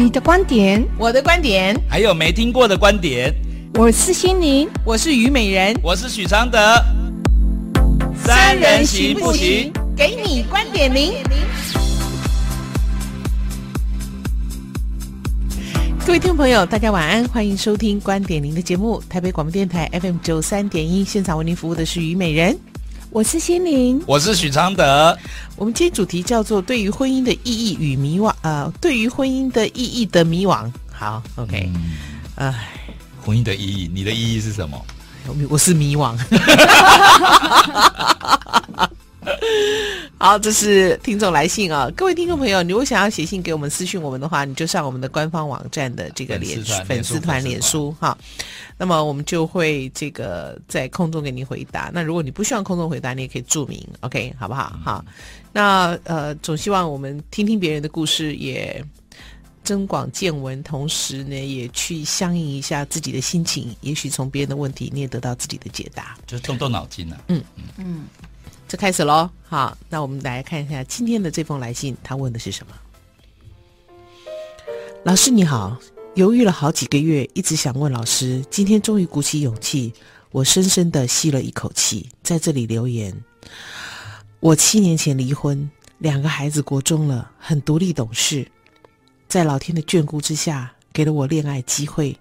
你的观点，我的观点，还有没听过的观点。我是心灵，我是虞美人，我是许常德。三人行不行？给你观点零。各位听众朋友，大家晚安，欢迎收听观点零的节目。台北广播电台 FM 九三点一，现场为您服务的是虞美人。我是心灵，我是许常德。我们今天主题叫做“对于婚姻的意义与迷惘”。呃，对于婚姻的意义的迷惘。好，OK。哎、嗯，婚姻的意义，你的意义是什么？我，我是迷惘。好，这是听众来信啊！各位听众朋友，你如果想要写信给我们、私讯我们的话，你就上我们的官方网站的这个脸粉丝团、脸书哈。那么我们就会这个在空中给你回答。那如果你不希望空中回答，你也可以注明，OK，好不好？嗯、好。那呃，总希望我们听听别人的故事，也增广见闻，同时呢，也去相应一下自己的心情。也许从别人的问题，你也得到自己的解答，就动动脑筋了、啊。嗯嗯嗯。这开始喽，好，那我们来看一下今天的这封来信，他问的是什么？老师你好，犹豫了好几个月，一直想问老师，今天终于鼓起勇气，我深深的吸了一口气，在这里留言。我七年前离婚，两个孩子国中了，很独立懂事，在老天的眷顾之下，给了我恋爱机会。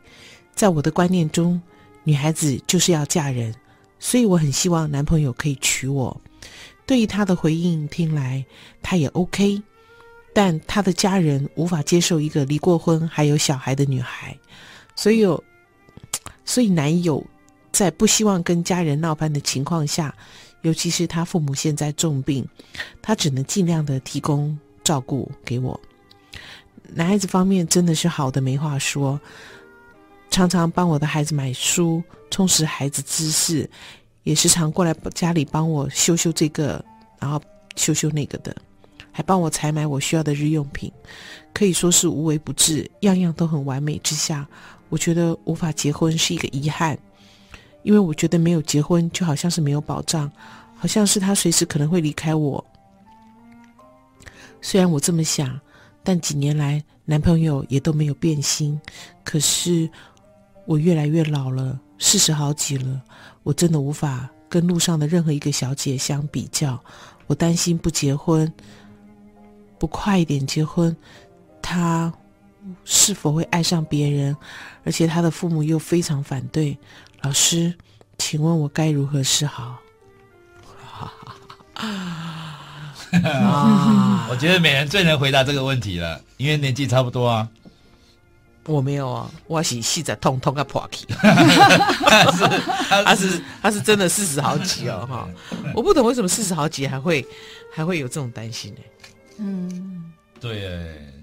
在我的观念中，女孩子就是要嫁人，所以我很希望男朋友可以娶我。对于他的回应听来，他也 OK，但他的家人无法接受一个离过婚还有小孩的女孩，所以，所以男友在不希望跟家人闹翻的情况下，尤其是他父母现在重病，他只能尽量的提供照顾给我。男孩子方面真的是好的没话说，常常帮我的孩子买书，充实孩子知识。也时常过来家里帮我修修这个，然后修修那个的，还帮我采买我需要的日用品，可以说是无微不至，样样都很完美之下，我觉得无法结婚是一个遗憾，因为我觉得没有结婚就好像是没有保障，好像是他随时可能会离开我。虽然我这么想，但几年来男朋友也都没有变心，可是我越来越老了。四十好几了，我真的无法跟路上的任何一个小姐相比较。我担心不结婚，不快一点结婚，他是否会爱上别人？而且他的父母又非常反对。老师，请问我该如何是好？啊，我觉得美人最能回答这个问题了，因为年纪差不多啊。我没有啊，我是细在痛痛个破气，他是他是他是真的四十好几哦哈，我不懂为什么四十好几还会还会有这种担心呢？嗯，对，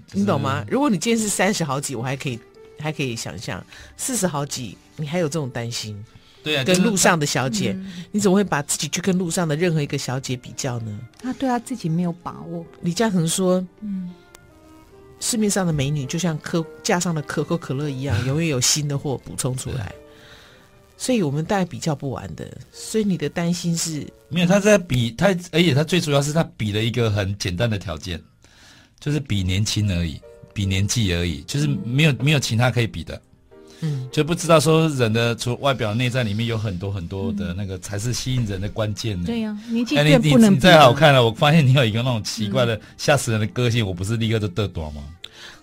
就是、你懂吗？如果你今天是三十好几，我还可以还可以想象，四十好几你还有这种担心？对啊，跟路上的小姐，嗯、你怎么会把自己去跟路上的任何一个小姐比较呢？他对他自己没有把握。李嘉诚说，嗯。市面上的美女就像可架上的可口可乐一样，永远有新的货补充出来，所以我们大概比较不完的。所以你的担心是没有，他在比他，而且他最主要是他比了一个很简单的条件，就是比年轻而已，比年纪而已，就是没有没有其他可以比的。嗯，就不知道说人的除外表内在里面有很多很多的那个才是吸引人的关键呢。对呀，年纪更不能再好看了，我发现你有一个那种奇怪的吓死人的个性，我不是立刻就得短吗？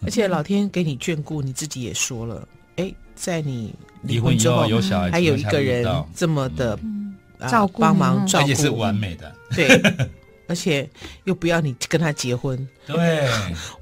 而且老天给你眷顾，你自己也说了，哎，在你离婚之后有小孩，还有一个人这么的照顾帮忙照顾，而且是完美的。对，而且又不要你跟他结婚。对，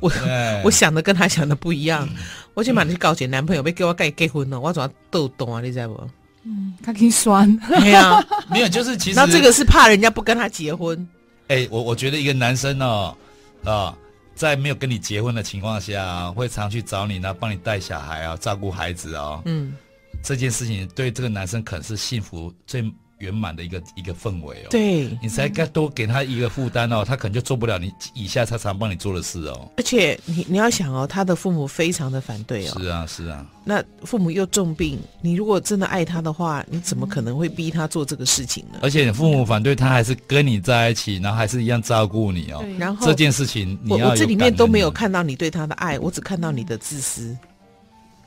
我 我想的跟他想的不一样。我先把你去告解男朋友，别给我盖结婚了，我怎么逗懂啊？你知道不？嗯，他挺酸。对呀，没有，就是其实那这个是怕人家不跟他结婚。哎，我我觉得一个男生哦，啊。在没有跟你结婚的情况下，会常去找你呢，帮你带小孩啊，照顾孩子哦。嗯，这件事情对这个男生可能是幸福最圆满的一个一个氛围哦。对，你才该多给他一个负担哦，他可能就做不了你以下他常帮你做的事哦。而且你你要想哦，他的父母非常的反对哦。是啊，是啊。那父母又重病，你如果真的爱他的话，你怎么可能会逼他做这个事情呢？而且你父母反对他，还是跟你在一起，然后还是一样照顾你哦。然后这件事情你要，我我这里面都没有看到你对他的爱，我只看到你的自私。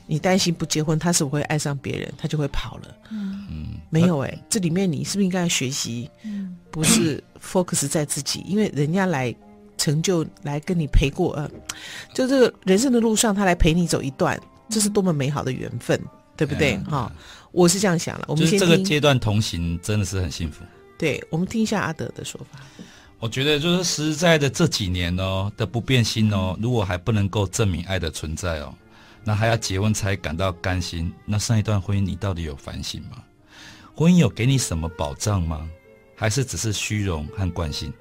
你担心不结婚，他是不会爱上别人，他就会跑了。嗯，没有哎、欸，这里面你是不是应该要学习？不是 focus 在自己，因为人家来成就，来跟你陪过，呃，就这个人生的路上，他来陪你走一段，这是多么美好的缘分，对不对？哈、嗯，我是这样想了。我们先这个阶段同行真的是很幸福。对，我们听一下阿德的说法。我觉得就是实在的这几年哦的不变心哦，如果还不能够证明爱的存在哦。那还要结婚才感到甘心？那上一段婚姻你到底有反省吗？婚姻有给你什么保障吗？还是只是虚荣和惯性？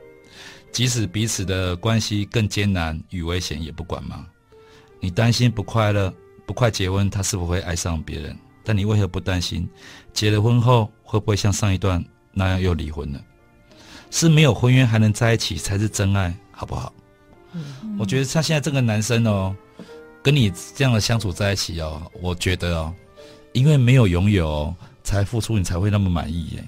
即使彼此的关系更艰难与危险，也不管吗？你担心不快乐，不快结婚，他是否会爱上别人？但你为何不担心结了婚后会不会像上一段那样又离婚了？是没有婚约还能在一起才是真爱，好不好？嗯，我觉得像现在这个男生哦。跟你这样的相处在一起哦，我觉得哦，因为没有拥有才付出，你才会那么满意耶。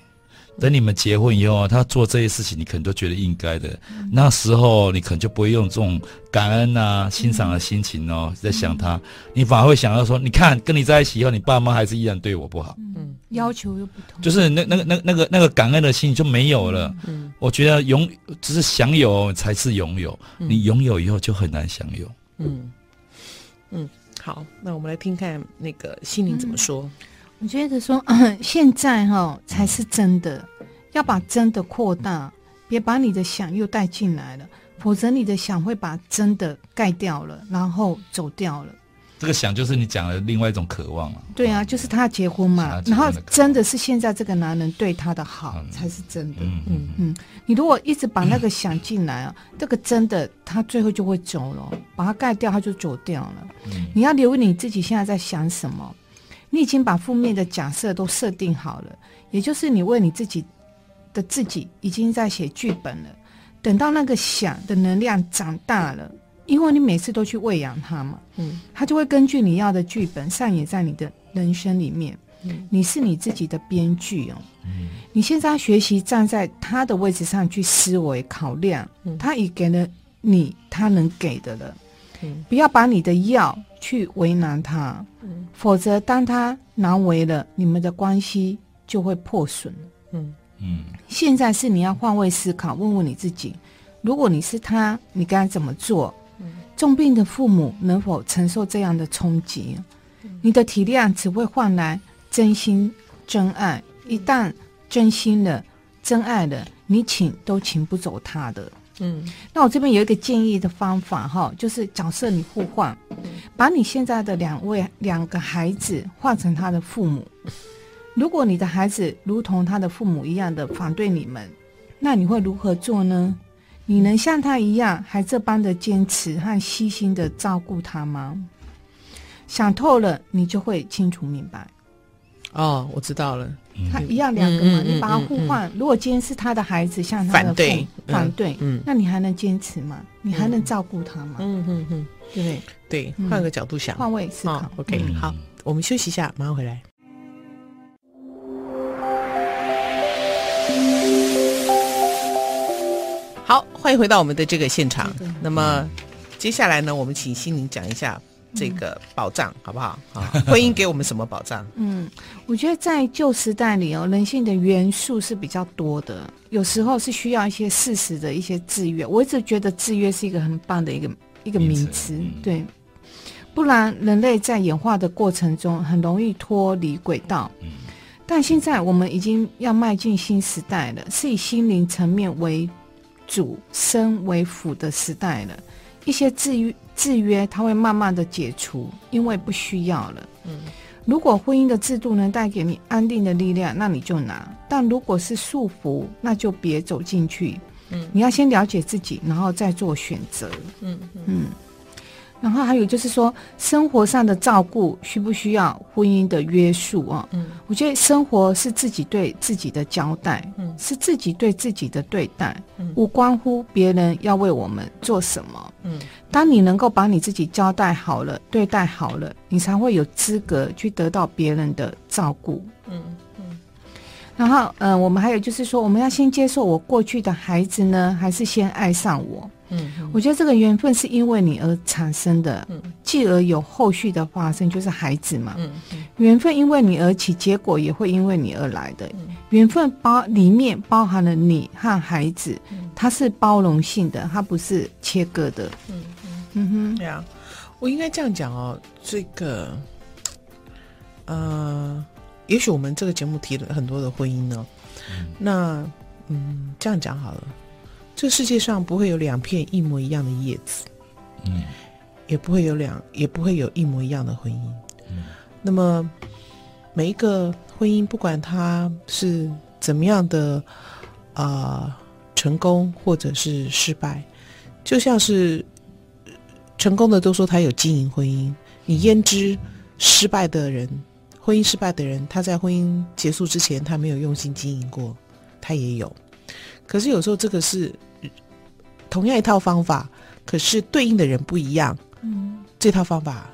等你们结婚以后，他做这些事情，你可能都觉得应该的。那时候你可能就不会用这种感恩啊、欣赏的心情哦，在想他，你反而会想到说，你看跟你在一起以后，你爸妈还是依然对我不好，嗯，要求又不同，就是那那个那那个那个感恩的心就没有了。嗯，我觉得拥只是享有才是拥有，你拥有以后就很难享有。嗯。嗯，好，那我们来听看那个心灵怎么说。嗯、我觉得说，呃、现在哈、哦、才是真的，要把真的扩大，别把你的想又带进来了，否则你的想会把真的盖掉了，然后走掉了。这个想就是你讲的另外一种渴望了。对啊，就是他结婚嘛，然后真的是现在这个男人对他的好才是真的。嗯嗯嗯，你如果一直把那个想进来啊，这个真的他最后就会走了，把它盖掉，他就走掉了。你要留意你自己现在在想什么，你已经把负面的假设都设定好了，也就是你为你自己的自己已经在写剧本了。等到那个想的能量长大了。因为你每次都去喂养它嘛，嗯，他就会根据你要的剧本上演在你的人生里面，嗯，你是你自己的编剧哦，嗯，你现在要学习站在他的位置上去思维考量，嗯，他已给了你他能给的了，嗯，不要把你的要去为难他，嗯，否则当他难为了，你们的关系就会破损，嗯。嗯，现在是你要换位思考，问问你自己，如果你是他，你该怎么做？重病的父母能否承受这样的冲击？你的体谅只会换来真心真爱。一旦真心了、真爱了，你请都请不走他的。嗯，那我这边有一个建议的方法哈，就是假设你互换，把你现在的两位两个孩子换成他的父母。如果你的孩子如同他的父母一样的反对你们，那你会如何做呢？你能像他一样，还这般的坚持和细心的照顾他吗？想透了，你就会清楚明白。哦，我知道了。他一样两个嘛，嗯、你把他互换。嗯嗯嗯、如果今天是他的孩子，像他的父母反对，嗯，那你还能坚持吗？你还能照顾他吗？嗯嗯嗯，对对，换个角度想，换位思考。哦、OK，、嗯、好，我们休息一下，马上回来。好，欢迎回到我们的这个现场。那么，接下来呢，我们请心灵讲一下这个保障，好不好？啊，婚姻给我们什么保障？嗯，我觉得在旧时代里哦，人性的元素是比较多的，有时候是需要一些事实的一些制约。我一直觉得制约是一个很棒的一个一个名词，对，不然人类在演化的过程中很容易脱离轨道。但现在我们已经要迈进新时代了，是以心灵层面为。主身为辅的时代了，一些制约制约，它会慢慢的解除，因为不需要了。嗯，如果婚姻的制度能带给你安定的力量，那你就拿；但如果是束缚，那就别走进去。嗯，你要先了解自己，然后再做选择。嗯嗯，然后还有就是说，生活上的照顾需不需要婚姻的约束啊？嗯，我觉得生活是自己对自己的交代，嗯，是自己对自己的对待，嗯，无关乎别人要为我们做什么，嗯，当你能够把你自己交代好了，对待好了，你才会有资格去得到别人的照顾，嗯嗯。然后，嗯、呃，我们还有就是说，我们要先接受我过去的孩子呢，还是先爱上我？嗯，我觉得这个缘分是因为你而产生的，嗯，继而有后续的发生，就是孩子嘛，嗯，缘分因为你而起，结果也会因为你而来的，缘分包里面包含了你和孩子，它是包容性的，它不是切割的，嗯嗯。哼，对啊，我应该这样讲哦，这个，呃，也许我们这个节目提了很多的婚姻呢，那，嗯，这样讲好了。这世界上不会有两片一模一样的叶子，嗯，也不会有两，也不会有一模一样的婚姻，嗯。那么每一个婚姻，不管它是怎么样的啊，呃，成功或者是失败，就像是成功的都说他有经营婚姻，你焉知失败的人，婚姻失败的人，他在婚姻结束之前，他没有用心经营过，他也有。可是有时候这个是同样一套方法，可是对应的人不一样，嗯，这套方法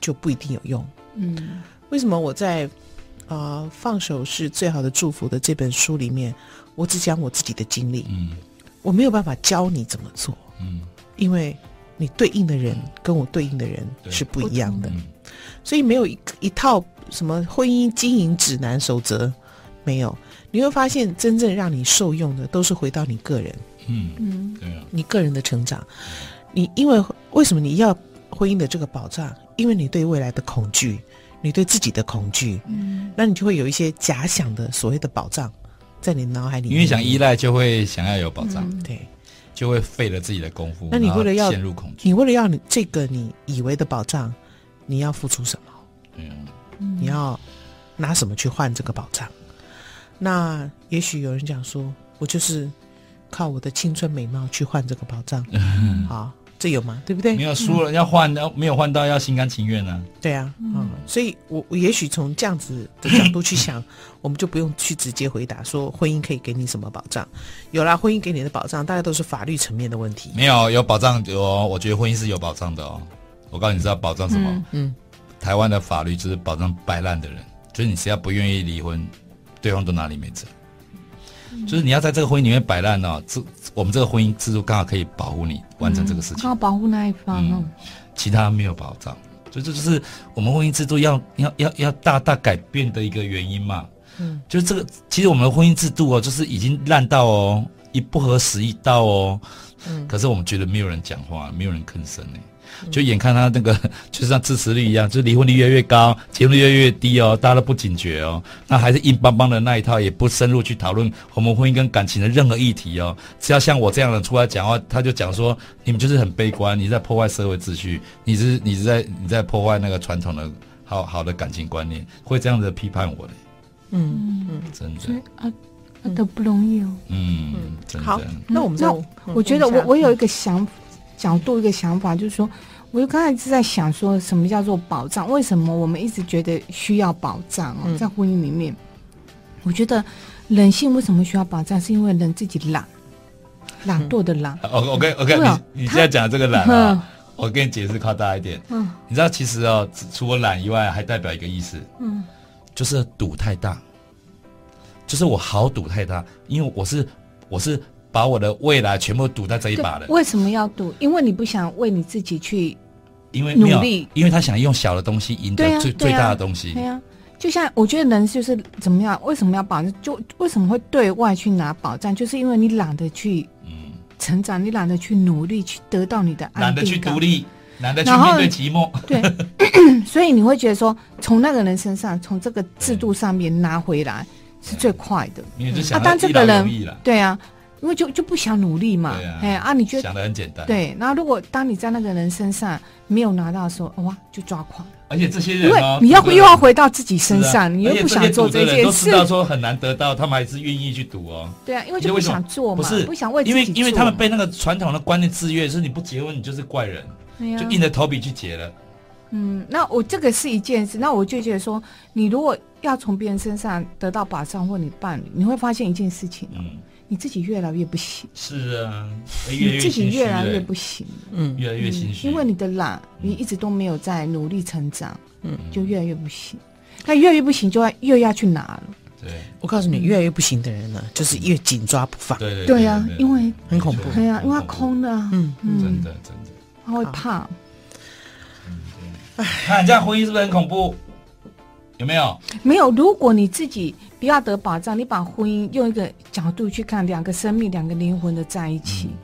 就不一定有用，嗯。为什么我在啊、呃、放手是最好的祝福的这本书里面，我只讲我自己的经历，嗯，我没有办法教你怎么做，嗯，因为你对应的人跟我对应的人是不一样的，所以没有一一套什么婚姻经营指南守则，没有。你会发现，真正让你受用的都是回到你个人，嗯嗯，对啊，你个人的成长。你因为为什么你要婚姻的这个保障？因为你对未来的恐惧，你对自己的恐惧，嗯，那你就会有一些假想的所谓的保障在你脑海里面。因为想依赖，就会想要有保障，嗯、对，就会费了自己的功夫。那你为了要陷入恐惧，你为了要你这个你以为的保障，你要付出什么？对啊，你要拿什么去换这个保障？那也许有人讲说，我就是靠我的青春美貌去换这个保障，好，这有吗？对不对？没有输了要换，要没有换到要心甘情愿呢？对啊，嗯，所以我我也许从这样子的角度去想，我们就不用去直接回答说婚姻可以给你什么保障。有啦，婚姻给你的保障，大概都是法律层面的问题。没有有保障有，我觉得婚姻是有保障的哦。我告诉你，知道保障什么？嗯，嗯台湾的法律就是保障摆烂的人，就是你只要不愿意离婚。对方都哪里没辙，就是你要在这个婚姻里面摆烂哦。这我们这个婚姻制度刚好可以保护你完成这个事情，刚好保护那一方，嗯，其他没有保障，所以这就是我们婚姻制度要要要要大大改变的一个原因嘛。嗯，就是这个，其实我们的婚姻制度哦，就是已经烂到哦，一不合时宜到哦，嗯，可是我们觉得没有人讲话，没有人吭声呢。就眼看他那个，就像支持率一样，就是离婚率越来越高，结婚率越来越低哦，大家都不警觉哦，那还是硬邦邦的那一套，也不深入去讨论我们婚姻跟感情的任何议题哦。只要像我这样的出来讲话，他就讲说你们就是很悲观，你在破坏社会秩序，你是你是在你在破坏那个传统的好好的感情观念，会这样子批判我的。嗯嗯，真的啊，都不容易哦。嗯，真的。好，那我们那我觉得我我有一个想法。角度一个想法就是说，我就刚才一直在想说，什么叫做保障？为什么我们一直觉得需要保障哦？在婚姻里面，我觉得人性为什么需要保障？是因为人自己懒，懒惰的懒。OK OK 你你现在讲的这个懒啊，我跟你解释靠大一点。嗯，你知道其实哦，除了懒以外，还代表一个意思，嗯，就是赌太大，就是我好赌太大，因为我是我是。把我的未来全部赌在这一把了。为什么要赌？因为你不想为你自己去，因为努力，因为他想用小的东西赢得最、啊、最大的东西。对呀、啊，就像我觉得人就是怎么样？为什么要保障？就为什么会对外去拿保障？就是因为你懒得去成长，嗯、你懒得去努力去得到你的安定，懒得去独立，懒得去面对寂寞。对，所以你会觉得说，从那个人身上，从这个制度上面拿回来是最快的。啊，当这个人对啊。因为就就不想努力嘛，哎啊，啊，你觉得想的很简单。对，然后如果当你在那个人身上没有拿到的时候，哇，就抓狂。而且这些人，因为你要又要回到自己身上，你又不想做这件事。都知道说很难得到，他们还是愿意去赌哦。对啊，因为就不想做嘛，不是不想为。因为因为他们被那个传统的观念制约，就是你不结婚你就是怪人，就硬着头皮去结了。嗯，那我这个是一件事，那我就觉得说，你如果要从别人身上得到保障或你伴侣，你会发现一件事情，嗯，你自己越来越不行。是啊，你自己越来越不行，嗯，越来越心虚，因为你的懒，你一直都没有在努力成长，嗯，就越来越不行。那越来越不行，就要又要去拿了。对，我告诉你，越来越不行的人呢，就是越紧抓不放。对对对呀，因为很恐怖。对呀，因为他空的，嗯嗯，真的真的，他会怕。哎看这样婚姻是不是很恐怖？有没有？没有。如果你自己不要得保障，你把婚姻用一个角度去看，两个生命、两个灵魂的在一起，嗯、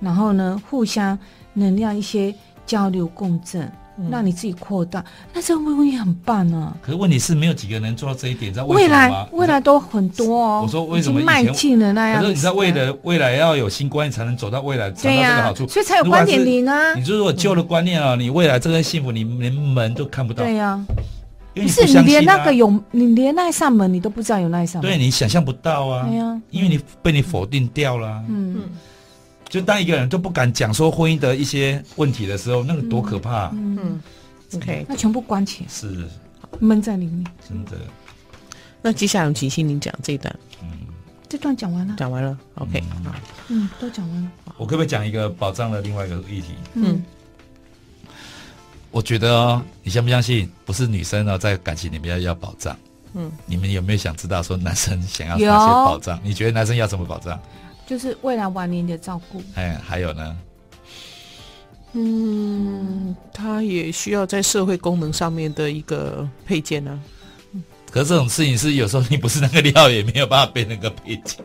然后呢，互相能量一些交流共振。让你自己扩大，那这个婚姻很棒啊！可是问题是，没有几个人能做到这一点，知道为什么吗？未来未来都很多哦。我说为什么迈进了那样？可是你知道，为了未来要有新观念，才能走到未来，对呀，这个好处，所以才有观点零啊。你如果旧的观念啊，你未来这个幸福，你连门都看不到。对呀，不是你连那个有，你连那一扇门你都不知道有那一扇门。对，你想象不到啊。对呀，因为你被你否定掉了。嗯。就当一个人都不敢讲说婚姻的一些问题的时候，那个多可怕。嗯。OK，那全部关起来，是闷在里面，真的。那接下来请心灵讲这一段，嗯，这段讲完了，讲完了，OK，好，嗯，都讲完了。我可不可以讲一个保障的另外一个议题？嗯，我觉得哦，你相不相信？不是女生呢，在感情里面要要保障。嗯，你们有没有想知道说男生想要哪些保障？你觉得男生要什么保障？就是未来晚年的照顾。哎，还有呢？嗯，他也需要在社会功能上面的一个配件呢、啊。可是这种事情是有时候你不是那个料，也没有办法被那个配件。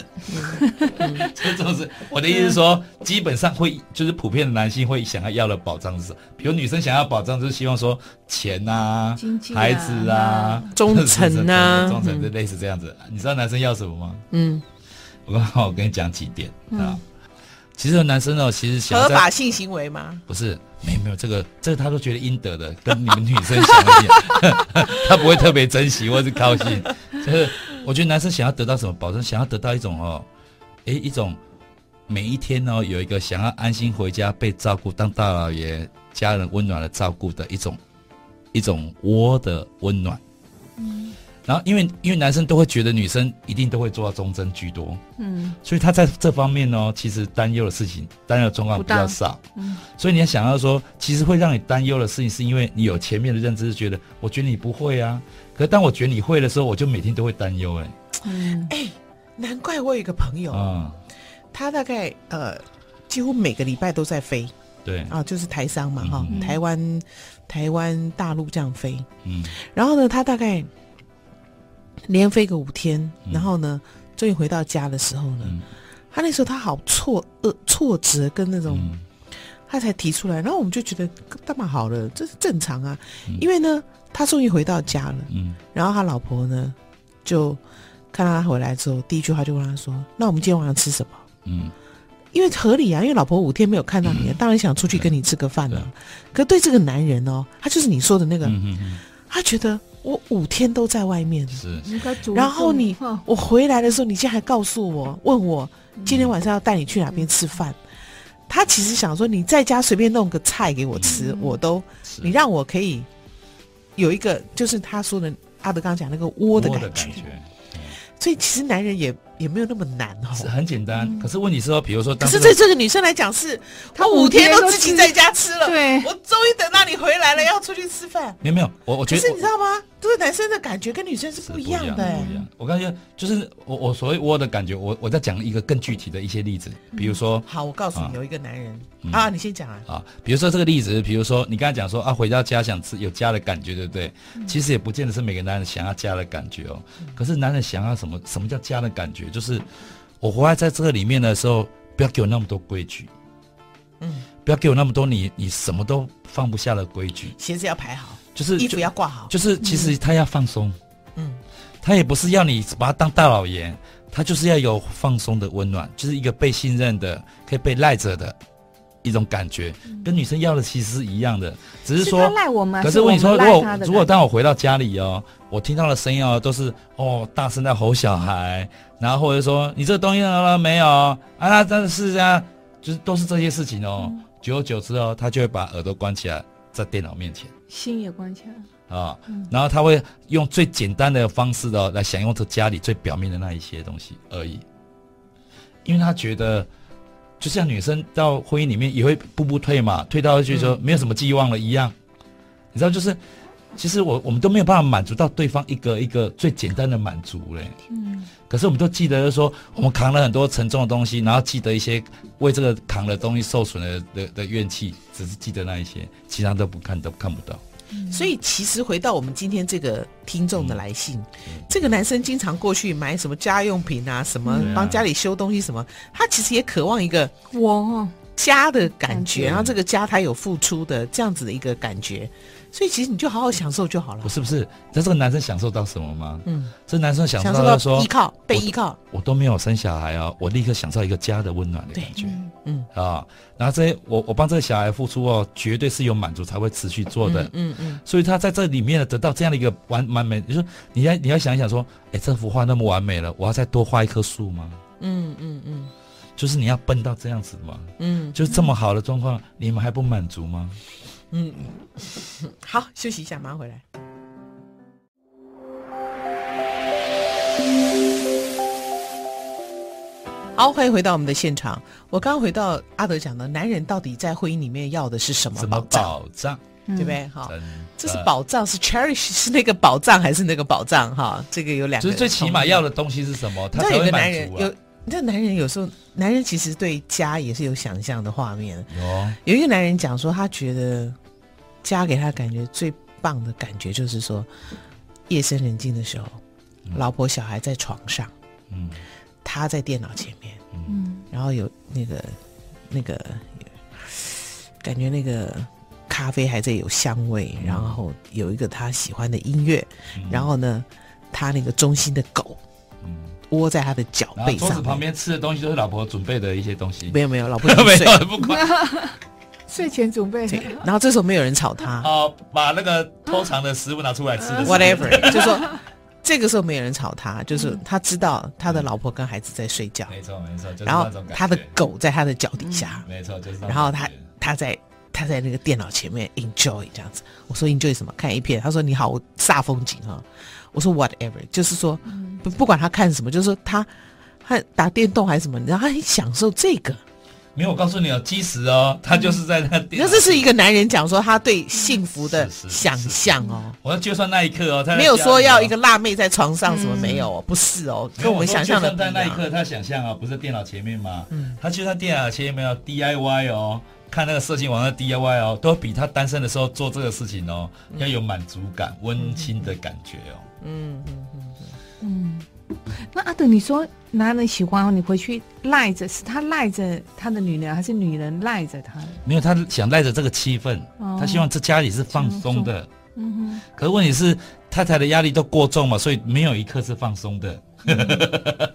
这种是我的意思是说，基本上会就是普遍的男性会想要要的保障是什么？比如女生想要保障，就是希望说钱啊、啊孩子啊、忠诚啊、忠诚，就类似这样子。你知道男生要什么吗？嗯，我刚好我跟你讲几点啊。其实男生哦，其实想合法性行为吗？不是，没有没有，这个这个他都觉得应得的，跟你们女生想的一样，他不会特别珍惜或是高兴。就是我觉得男生想要得到什么保证，想要得到一种哦，诶，一种每一天哦有一个想要安心回家被照顾，当大老爷家人温暖的照顾的一种一种窝的温暖。嗯。然后，因为因为男生都会觉得女生一定都会做到忠贞居多，嗯，所以他在这方面呢，其实担忧的事情、担忧的状况比较少，嗯，所以你要想要说，其实会让你担忧的事情，是因为你有前面的认知，是觉得我觉得你不会啊，可是当我觉得你会的时候，我就每天都会担忧，哎，嗯，哎，难怪我有一个朋友，嗯，他大概呃几乎每个礼拜都在飞，对，啊，就是台商嘛，哈，台湾、台湾、大陆这样飞，嗯，然后呢，他大概。连飞个五天，然后呢，终于回到家的时候呢，嗯、他那时候他好挫呃挫折跟那种，嗯、他才提出来，然后我们就觉得干嘛好了，这是正常啊，嗯、因为呢，他终于回到家了，嗯，然后他老婆呢就看到他回来之后，第一句话就问他说：“那我们今天晚上吃什么？”嗯，因为合理啊，因为老婆五天没有看到你，嗯、当然想出去跟你吃个饭了。嗯、可对这个男人哦，他就是你说的那个，他觉得。我五天都在外面，是，然后你我回来的时候，你竟然还告诉我，问我今天晚上要带你去哪边吃饭。他其实想说，你在家随便弄个菜给我吃，我都，你让我可以有一个，就是他说的阿德刚讲那个窝的感觉。所以其实男人也。也没有那么难哦，是很简单。可是问题是说，比如说，可是对这个女生来讲，是她五天都自己在家吃了。对，我终于等到你回来了，要出去吃饭。没有没有，我我觉得，可是你知道吗？这个男生的感觉跟女生是不一样的。不一样。我感觉就是我我所谓窝的感觉，我我在讲一个更具体的一些例子，比如说，好，我告诉你，有一个男人啊，你先讲啊。啊，比如说这个例子，比如说你刚才讲说啊，回到家想吃有家的感觉，对不对？其实也不见得是每个男人想要家的感觉哦。可是男人想要什么？什么叫家的感觉？就是。我活在在这个里面的时候，不要给我那么多规矩，嗯，不要给我那么多你你什么都放不下的规矩。鞋子要排好，就是衣服要挂好，就是其实他要放松，嗯，他也不是要你把他当大老爷，他就是要有放松的温暖，就是一个被信任的，可以被赖着的。一种感觉，跟女生要的其实是一样的，只是说，可是问你说，如果如果当我回到家里哦，我听到的声音哦，都是哦大声在吼小孩，然后或者说你这个东西拿了没有啊？那真的是这样，就是都是这些事情哦。嗯、久而久之哦，他就会把耳朵关起来，在电脑面前，心也关起来啊。嗯、然后他会用最简单的方式哦，来享用这家里最表面的那一些东西而已。因为他觉得，就像女生到婚姻里面也会步步退嘛，退到就是说没有什么寄望了一样。嗯、你知道，就是其实我我们都没有办法满足到对方一个一个最简单的满足嘞。嗯。可是我们都记得，就是说我们扛了很多沉重的东西，然后记得一些为这个扛的东西受损的的的怨气，只是记得那一些，其他都不看，都看不到。所以，其实回到我们今天这个听众的来信，嗯、这个男生经常过去买什么家用品啊，什么帮家里修东西什么，他其实也渴望一个我家的感觉，然后这个家他有付出的这样子的一个感觉。所以其实你就好好享受就好了。不是不是，那这个男生享受到什么吗？嗯，这男生享受到说依靠被依靠我，我都没有生小孩啊，我立刻享受一个家的温暖的感觉。嗯啊，然后这些我我帮这个小孩付出哦，绝对是有满足才会持续做的。嗯嗯。所以他在这里面得到这样的一个完完美，你说你要你要想一想说，哎，这幅画那么完美了，我要再多画一棵树吗？嗯嗯嗯，嗯就是你要笨到这样子吗？嗯，就是这么好的状况，嗯、你们还不满足吗？嗯，好，休息一下，马上回来。好，欢迎回到我们的现场。我刚刚回到阿德讲的，男人到底在婚姻里面要的是什么？什么保障？对不对？好，这是宝藏，是 cherish，是那个宝藏还是那个宝藏？哈，这个有两个。就是最起码要的东西是什么？他有个男人有。你知道男人有时候，男人其实对家也是有想象的画面。有，有一个男人讲说，他觉得家给他感觉最棒的感觉就是说，夜深人静的时候，嗯、老婆小孩在床上，嗯，他在电脑前面，嗯，然后有那个那个感觉，那个咖啡还在有香味，嗯、然后有一个他喜欢的音乐，嗯、然后呢，他那个忠心的狗。窝在他的脚背上，桌子旁边吃的东西都是老婆准备的一些东西。没有没有，老婆 没有不管。睡前准备。然后这时候没有人吵他。哦，把那个偷藏的食物拿出来吃。Whatever，就说这个时候没有人吵他，就是他知道他的老婆跟孩子在睡觉。没错没错，然后他的狗在他的脚底下。没错就是。然后他他在他在那个电脑前面 enjoy 这样子。我说 enjoy 什么？看一片。他说你好，我煞风景哈。我说 whatever，就是说。不不管他看什么，就是说他他打电动还是什么，然后他很享受这个。没有，我告诉你哦，基石哦，他就是在那。那这是一个男人讲说他对幸福的想象哦。我说就算那一刻哦，他没有说要一个辣妹在床上什么没有哦，不是哦，跟我们想象的。就算在那一刻，他想象哦，不是电脑前面吗？嗯，他就算电脑前面没有 DIY 哦，看那个色情网站 DIY 哦，都比他单身的时候做这个事情哦要有满足感、温馨的感觉哦。嗯嗯嗯。嗯，那阿德，你说男人喜欢你回去赖着，是他赖着他的女人，还是女人赖着他？没有，他想赖着这个气氛，哦、他希望这家里是放松的。嗯哼。可是问题是，太太的压力都过重嘛，所以没有一刻是放松的。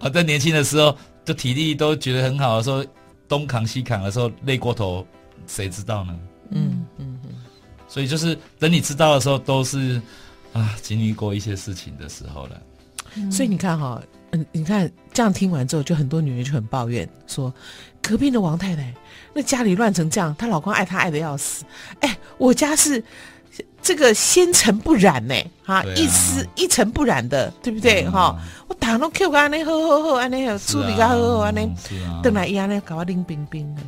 啊，在年轻的时候，就体力都觉得很好的时候，东扛西扛的时候，累过头，谁知道呢？嗯嗯嗯。所以就是等你知道的时候，都是。啊，经历过一些事情的时候了，嗯、所以你看哈、哦，嗯，你看这样听完之后，就很多女人就很抱怨说，隔壁的王太太那家里乱成这样，她老公爱她爱的要死，哎，我家是这个纤尘不染呢，哈，啊、一丝一尘不染的，对不对哈？我打那 Q 安尼好好好安尼，处理个好好安尼，等来一样呢，搞我冷冰冰的。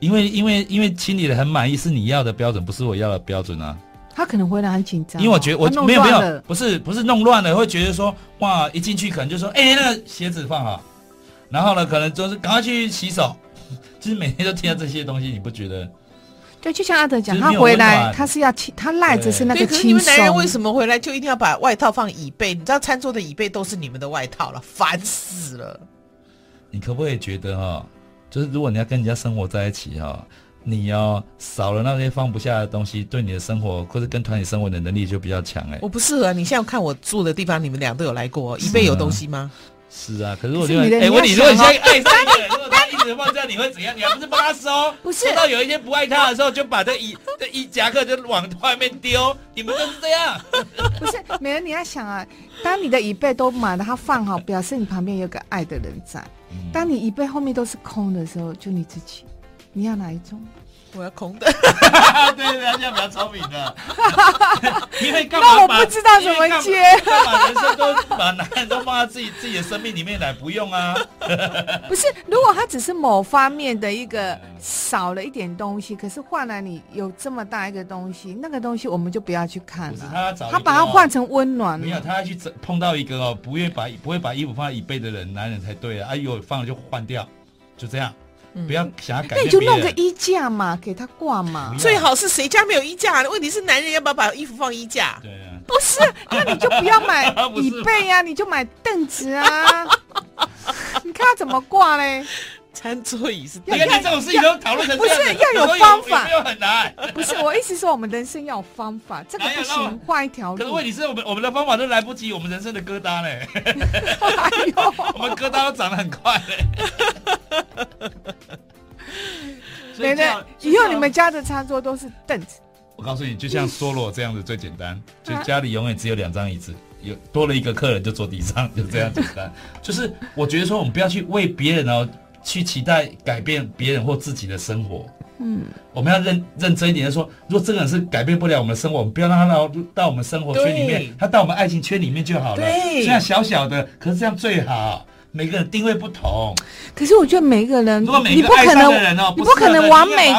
因为因为因为清理的很满意，是你要的标准，不是我要的标准啊。他可能回来很紧张，因为我觉得我没有没有，不是不是弄乱了，会觉得说哇，一进去可能就说哎，那个鞋子放好，然后呢，可能就是赶快去洗手，就是每天都听到这些东西，你不觉得？对，就像阿德讲，他回来他是要清，他赖着是那个轻松。可是你们男人为什么回来就一定要把外套放椅背？你知道餐桌的椅背都是你们的外套了，烦死了。你可不可以觉得哈，就是如果你要跟人家生活在一起哈？你要、哦、少了那些放不下的东西，对你的生活或者跟团体生活的能力就比较强哎。我不适合。你现在看我住的地方，你们俩都有来过，椅背有东西吗？是啊，可是我觉得，哎，问你，如果你现在爱上一个人，如果他一直放这样，你会怎样？你还不是帮他收？不是。到有一天不爱他的时候，就把这衣这衣夹克就往外面丢。你们都是这样。不是，美人，你要想啊，当你的椅背都满了，他放好，表示你旁边有个爱的人在。嗯、当你椅背后面都是空的时候，就你自己，你要哪一种？我要空的，对 对，这样比较聪明的。因为干嘛那我不知道怎么接，把人生都把男人都放在自己自己的生命里面来，不用啊。不是，如果他只是某方面的一个少了一点东西，可是换来你有这么大一个东西，那个东西我们就不要去看了。他他把它换成温暖，没有，他要去碰到一个哦，不愿把不会把衣服放在椅背的人，男人才对啊。哎呦，放了就换掉，就这样。不要想要改变，那你就弄个衣架嘛，给他挂嘛。最好是谁家没有衣架？问题是男人要不要把衣服放衣架？对啊，不是，那你就不要买 椅背啊，你就买凳子啊。你看他怎么挂嘞？餐桌椅是。你看这种事情都讨论成不是要有方法，没有很难。不是我意思说，我们人生要有方法，这个不行，换一条路。可是问题是我们我们的方法都来不及，我们人生的疙瘩嘞。哎呦，我们疙瘩都长得很快嘞。奶奶，以后你们家的餐桌都是凳子。我告诉你，就像梭罗这样子最简单，就家里永远只有两张椅子，有多了一个客人就坐地上，就这样简单。就是我觉得说，我们不要去为别人哦，去期待改变别人或自己的生活。嗯，我们要认认真一点，就是说，如果这个人是改变不了我们的生活，我们不要让他到到我们生活圈里面，他到我们爱情圈里面就好了。对，虽然小小的，可是这样最好。每个人定位不同，可是我觉得每一个人，如果每一个爱上的人哦，你不可能完美，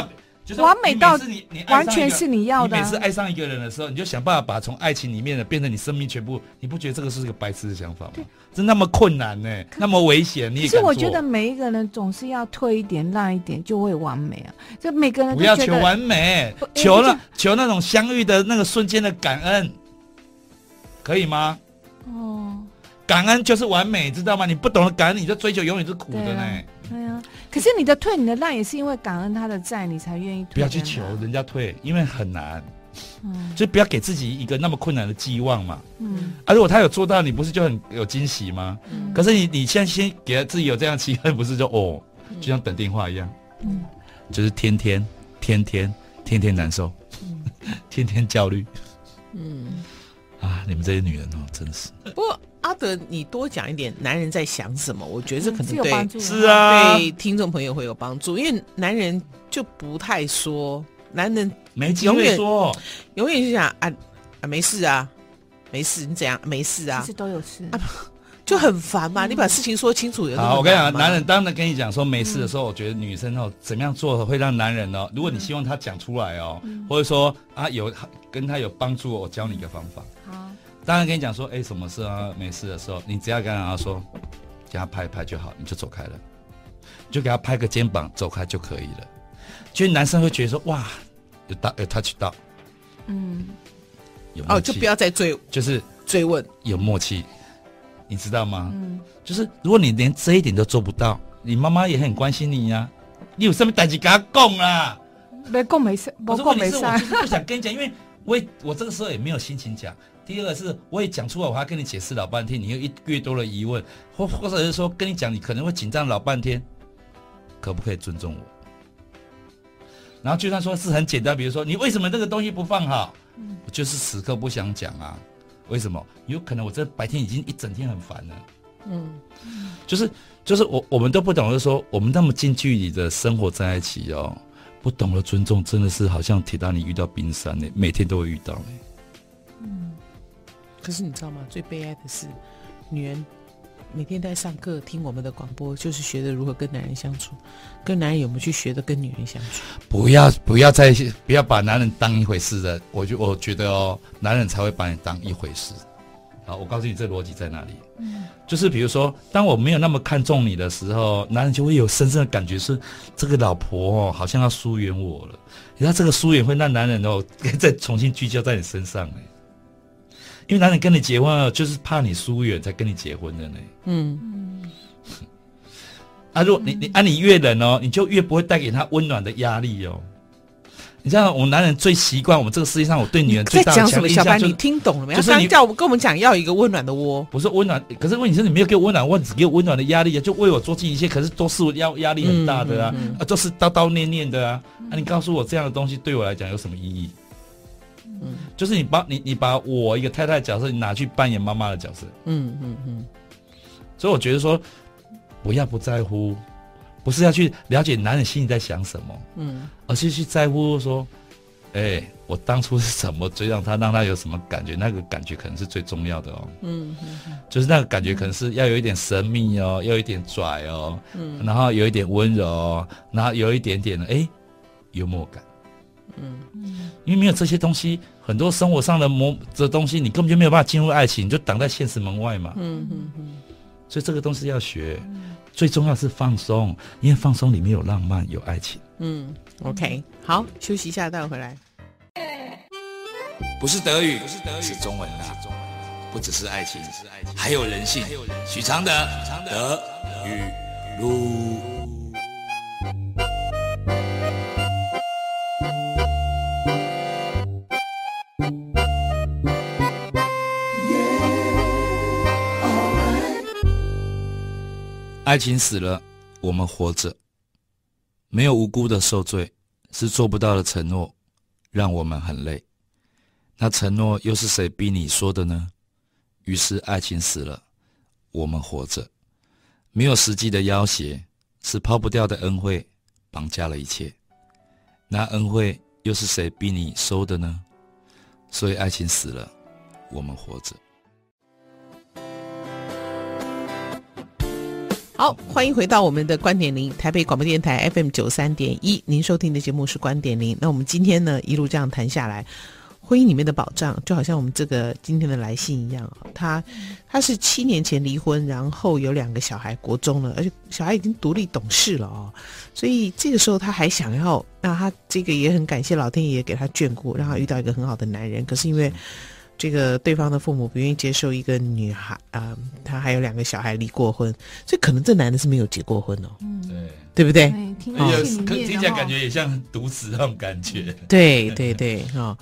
完美到你你完全是你要的。你每次爱上一个人的时候，你就想办法把从爱情里面的变成你生命全部。你不觉得这个是一个白痴的想法吗？对，这那么困难呢，那么危险，你也？可是我觉得每一个人总是要退一点、让一点，就会完美啊。就每个人不要求完美，求了求那种相遇的那个瞬间的感恩，可以吗？哦。感恩就是完美，知道吗？你不懂得感恩，你的追求永远是苦的呢。可是你的退你的让也是因为感恩他的债，你才愿意退。不要去求人家退，因为很难。嗯，就不要给自己一个那么困难的寄望嘛。嗯，啊，如果他有做到，你不是就很有惊喜吗？嗯。可是你你现在先给自己有这样期望，不是就哦，就像等电话一样。嗯。就是天天天天天天难受，天天焦虑。嗯。啊，你们这些女人哦，真的是。不。阿德，你多讲一点，男人在想什么？我觉得这可能对，嗯、是，啊，对听众朋友会有帮助，因为男人就不太说，男人没机会说，永远就讲啊啊没事啊，没事，你怎样？没事啊，其实都有事，啊、就很烦嘛。嗯、你把事情说清楚有。好，我跟你讲，男人当然跟你讲说没事的时候，嗯、我觉得女生哦怎么样做会让男人哦，如果你希望他讲出来哦，嗯、或者说啊有跟他有帮助，我教你一个方法。好。当然跟你讲说，哎，什么事啊？没事的时候，你只要跟他说，给他拍一拍就好，你就走开了，你就给他拍个肩膀，走开就可以了。其实男生会觉得说，哇，有到有 touch 到，嗯，有哦，就不要再追，就是追问，有默契，你知道吗？嗯，就是如果你连这一点都做不到，你妈妈也很关心你呀、啊。你有什么代志跟他讲啦？没讲没事，不讲没事。我就是不想跟你讲，因为我也我这个时候也没有心情讲。第二个是，我也讲出来，我还跟你解释老半天，你又一越多的疑问，或或者是说跟你讲，你可能会紧张老半天，可不可以尊重我？然后就算说是很简单，比如说你为什么这个东西不放好？嗯，我就是此刻不想讲啊。为什么？有可能我这白天已经一整天很烦了。嗯，就是就是我我们都不懂，就是说我们那么近距离的生活在一起哦，不懂得尊重，真的是好像铁达尼遇到冰山呢，每天都会遇到呢。可是你知道吗？最悲哀的是，女人每天在上课听我们的广播，就是学着如何跟男人相处。跟男人有没有去学的跟女人相处？不要不要再不要把男人当一回事的。我就我觉得哦，男人才会把你当一回事。好，我告诉你这逻辑在哪里？嗯，就是比如说，当我没有那么看重你的时候，男人就会有深深的感觉是，这个老婆哦，好像要疏远我了。你看这个疏远会让男人哦，再重新聚焦在你身上哎。因为男人跟你结婚了，就是怕你疏远才跟你结婚的呢。嗯嗯。啊，如果你你啊，你越冷哦，你就越不会带给他温暖的压力哦。你知道，我们男人最习惯我们这个世界上，我对女人最大的强印象，就是，你听懂了没有？就是你叫我们跟我们讲要一个温暖的窝，不是温暖。可是问题是，你没有给我温暖，我只给我温暖的压力啊，就为我做尽一切，可是都是我压压力很大的啊，嗯嗯嗯、啊，都是叨叨念念的啊。那、啊、你告诉我这样的东西对我来讲有什么意义？嗯，就是你把你你把我一个太太角色，你拿去扮演妈妈的角色，嗯嗯嗯，所以我觉得说，不要不在乎，不是要去了解男人心里在想什么，嗯，而是去在乎说，哎、欸，我当初是怎么追上他，让他有什么感觉？那个感觉可能是最重要的哦，嗯，就是那个感觉可能是要有一点神秘哦，要有一点拽哦，嗯，然后有一点温柔哦，然后有一点点的哎、欸、幽默感，嗯嗯，因为没有这些东西，很多生活上的模的东西，你根本就没有办法进入爱情，你就挡在现实门外嘛，嗯嗯嗯，所以这个东西要学。最重要是放松，因为放松里面有浪漫，有爱情。嗯，OK，好，休息一下，待会回来。不是德语，不是德语，是中文的，不只是爱情，还有人性。许常德，德语路。爱情死了，我们活着，没有无辜的受罪，是做不到的承诺，让我们很累。那承诺又是谁逼你说的呢？于是爱情死了，我们活着，没有实际的要挟，是抛不掉的恩惠，绑架了一切。那恩惠又是谁逼你收的呢？所以爱情死了，我们活着。好，欢迎回到我们的观点零台北广播电台 FM 九三点一，您收听的节目是观点零。那我们今天呢，一路这样谈下来，婚姻里面的保障，就好像我们这个今天的来信一样，他他是七年前离婚，然后有两个小孩，国中了，而且小孩已经独立懂事了哦，所以这个时候他还想要，那他这个也很感谢老天爷给他眷顾，让他遇到一个很好的男人，可是因为。这个对方的父母不愿意接受一个女孩啊、呃，他还有两个小孩离过婚，所以可能这男的是没有结过婚哦。嗯，对，对不对？听起听起来感觉也像毒死那种感觉。对对对啊！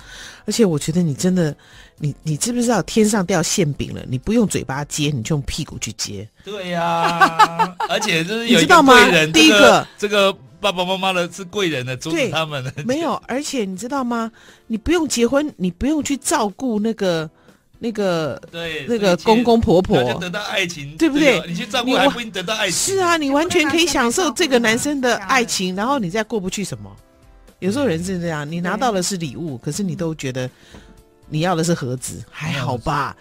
而且我觉得你真的，你你知不知道天上掉馅饼了？你不用嘴巴接，你就用屁股去接。对呀、啊，而且就是有一个贵人，第一个这个。爸爸妈妈的是贵人的，阻止他们的。没有，而且你知道吗？你不用结婚，你不用去照顾那个那个对那个公公婆婆，就得到爱情，对不对？你去照顾还不一定得到爱情。是啊，你完全可以享受这个男生的爱情，然后你再过不去什么。有时候人是这样，你拿到的是礼物，可是你都觉得你要的是盒子，还好吧？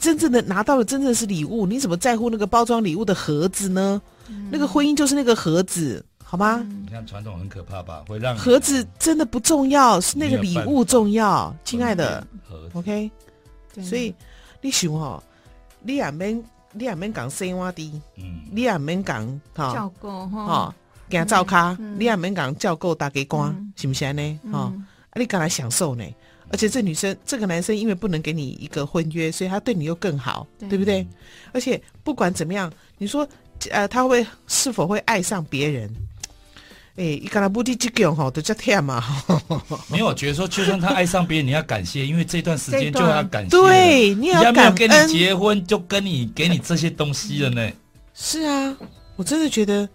真正的拿到了真正是礼物，你怎么在乎那个包装礼物的盒子呢？那个婚姻就是那个盒子。好吗？你看传统很可怕吧？会让盒子真的不重要，是那个礼物重要，亲爱的。OK，所以你想哈，你也免你也免讲生活的，嗯，你也免讲哈，照顾哈，给照卡，你也免讲照顾大家官，是不是呢？哈，啊，你敢来享受呢？而且这女生这个男生因为不能给你一个婚约，所以他对你又更好，对。不对？而且不管怎么样，你说呃，他会是否会爱上别人？哎，一个人不离这个哈，都叫天嘛。没有，我觉得说，就算他爱上别人，你要感谢，因为这段时间就要感谢。对，你要感恩。跟你结婚，就跟你给你这些东西了呢。是啊，我真的觉得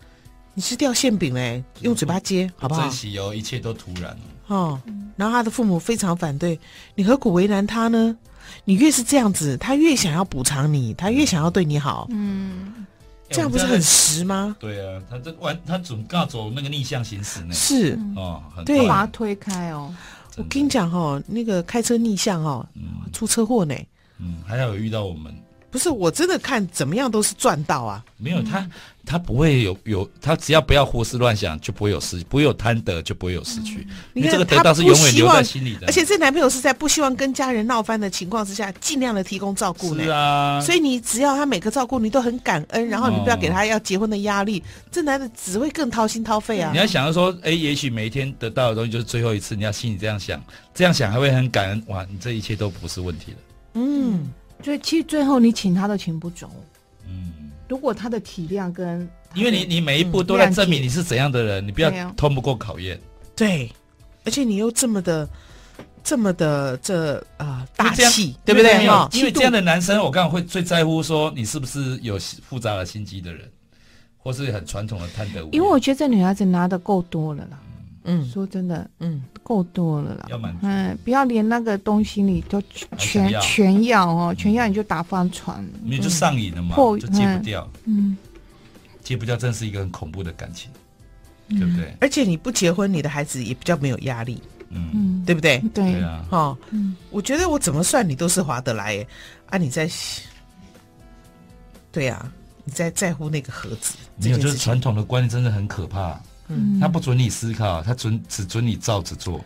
你是掉馅饼嘞，用嘴巴接，好不好？珍惜哦，一切都突然哦。然后他的父母非常反对，你何苦为难他呢？你越是这样子，他越想要补偿你，他越想要对你好。嗯。这样不是很实吗？对啊，他这完，他总要走那个逆向行驶呢。是哦，对，把他推开哦。我跟你讲哦，那个开车逆向哦，出车祸呢。嗯，还好有遇到我们。不是，我真的看怎么样都是赚到啊。没有他。他不会有有，他只要不要胡思乱想，就不会有失，不会有贪得，就不会有失去。你看，这个得到是永远留在心里的。而且这男朋友是在不希望跟家人闹翻的情况之下，尽量的提供照顾呢。是啊。所以你只要他每个照顾你都很感恩，然后你不要给他要结婚的压力，哦、这男的只会更掏心掏肺啊。你要想要说，哎，也许每一天得到的东西就是最后一次，你要心里这样想，这样想还会很感恩。哇，你这一切都不是问题了。嗯，所以其实最后你请他都请不走。嗯。如果他的体量跟，因为你你每一步都在证明你是怎样的人，嗯、你不要通不过考验。对，而且你又这么的这么的这啊、呃、大气，对不对？哈，因为这样的男生，我刚刚会最在乎说你是不是有复杂的心机的人，或是很传统的贪得无厌。因为我觉得这女孩子拿的够多了啦。嗯，说真的，嗯，够多了啦。要满足，嗯，不要连那个东西你都全全要哦，全要你就打翻船，你就上瘾了嘛，就戒不掉。嗯，戒不掉真是一个很恐怖的感情，嗯、对不对？而且你不结婚，你的孩子也比较没有压力，嗯，对不对？对，啊，哈、哦，嗯，我觉得我怎么算你都是划得来耶，啊，你在，对呀、啊，你在在乎那个盒子，没有，就是传统的观念真的很可怕，嗯，他不准你思考，他准只准你照着做。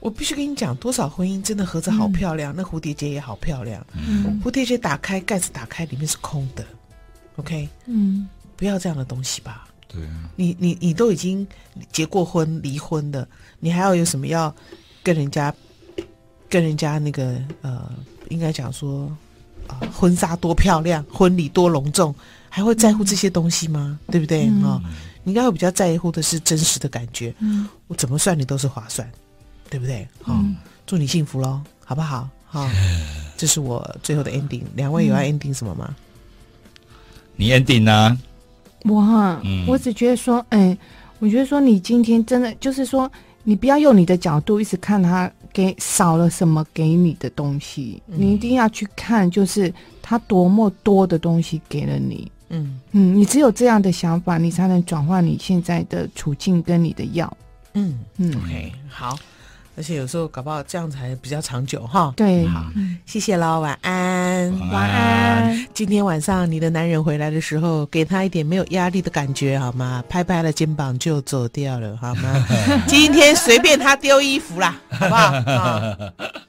我必须跟你讲，多少婚姻真的盒子好漂亮，嗯、那蝴蝶结也好漂亮。嗯，蝴蝶结打开盖子打开，里面是空的。OK，嗯，不要这样的东西吧。对啊，你你你都已经结过婚离婚的，你还要有什么要跟人家跟人家那个呃，应该讲说啊、呃，婚纱多漂亮，婚礼多隆重，还会在乎这些东西吗？嗯、对不对啊、嗯哦？你应该会比较在乎的是真实的感觉。嗯，我怎么算你都是划算。对不对？好、嗯，祝你幸福喽，好不好？好，这是我最后的 ending。两位有要 ending 什么吗？你 ending 呢？我哈，嗯、我只觉得说，哎，我觉得说，你今天真的就是说，你不要用你的角度一直看他给少了什么给你的东西，嗯、你一定要去看，就是他多么多的东西给了你。嗯嗯，你只有这样的想法，你才能转换你现在的处境跟你的药。嗯嗯，OK，好。而且有时候搞不好这样才比较长久哈。对，好，谢谢喽，晚安，晚安。今天晚上你的男人回来的时候，给他一点没有压力的感觉好吗？拍拍了肩膀就走掉了好吗？今天随便他丢衣服啦，好不好？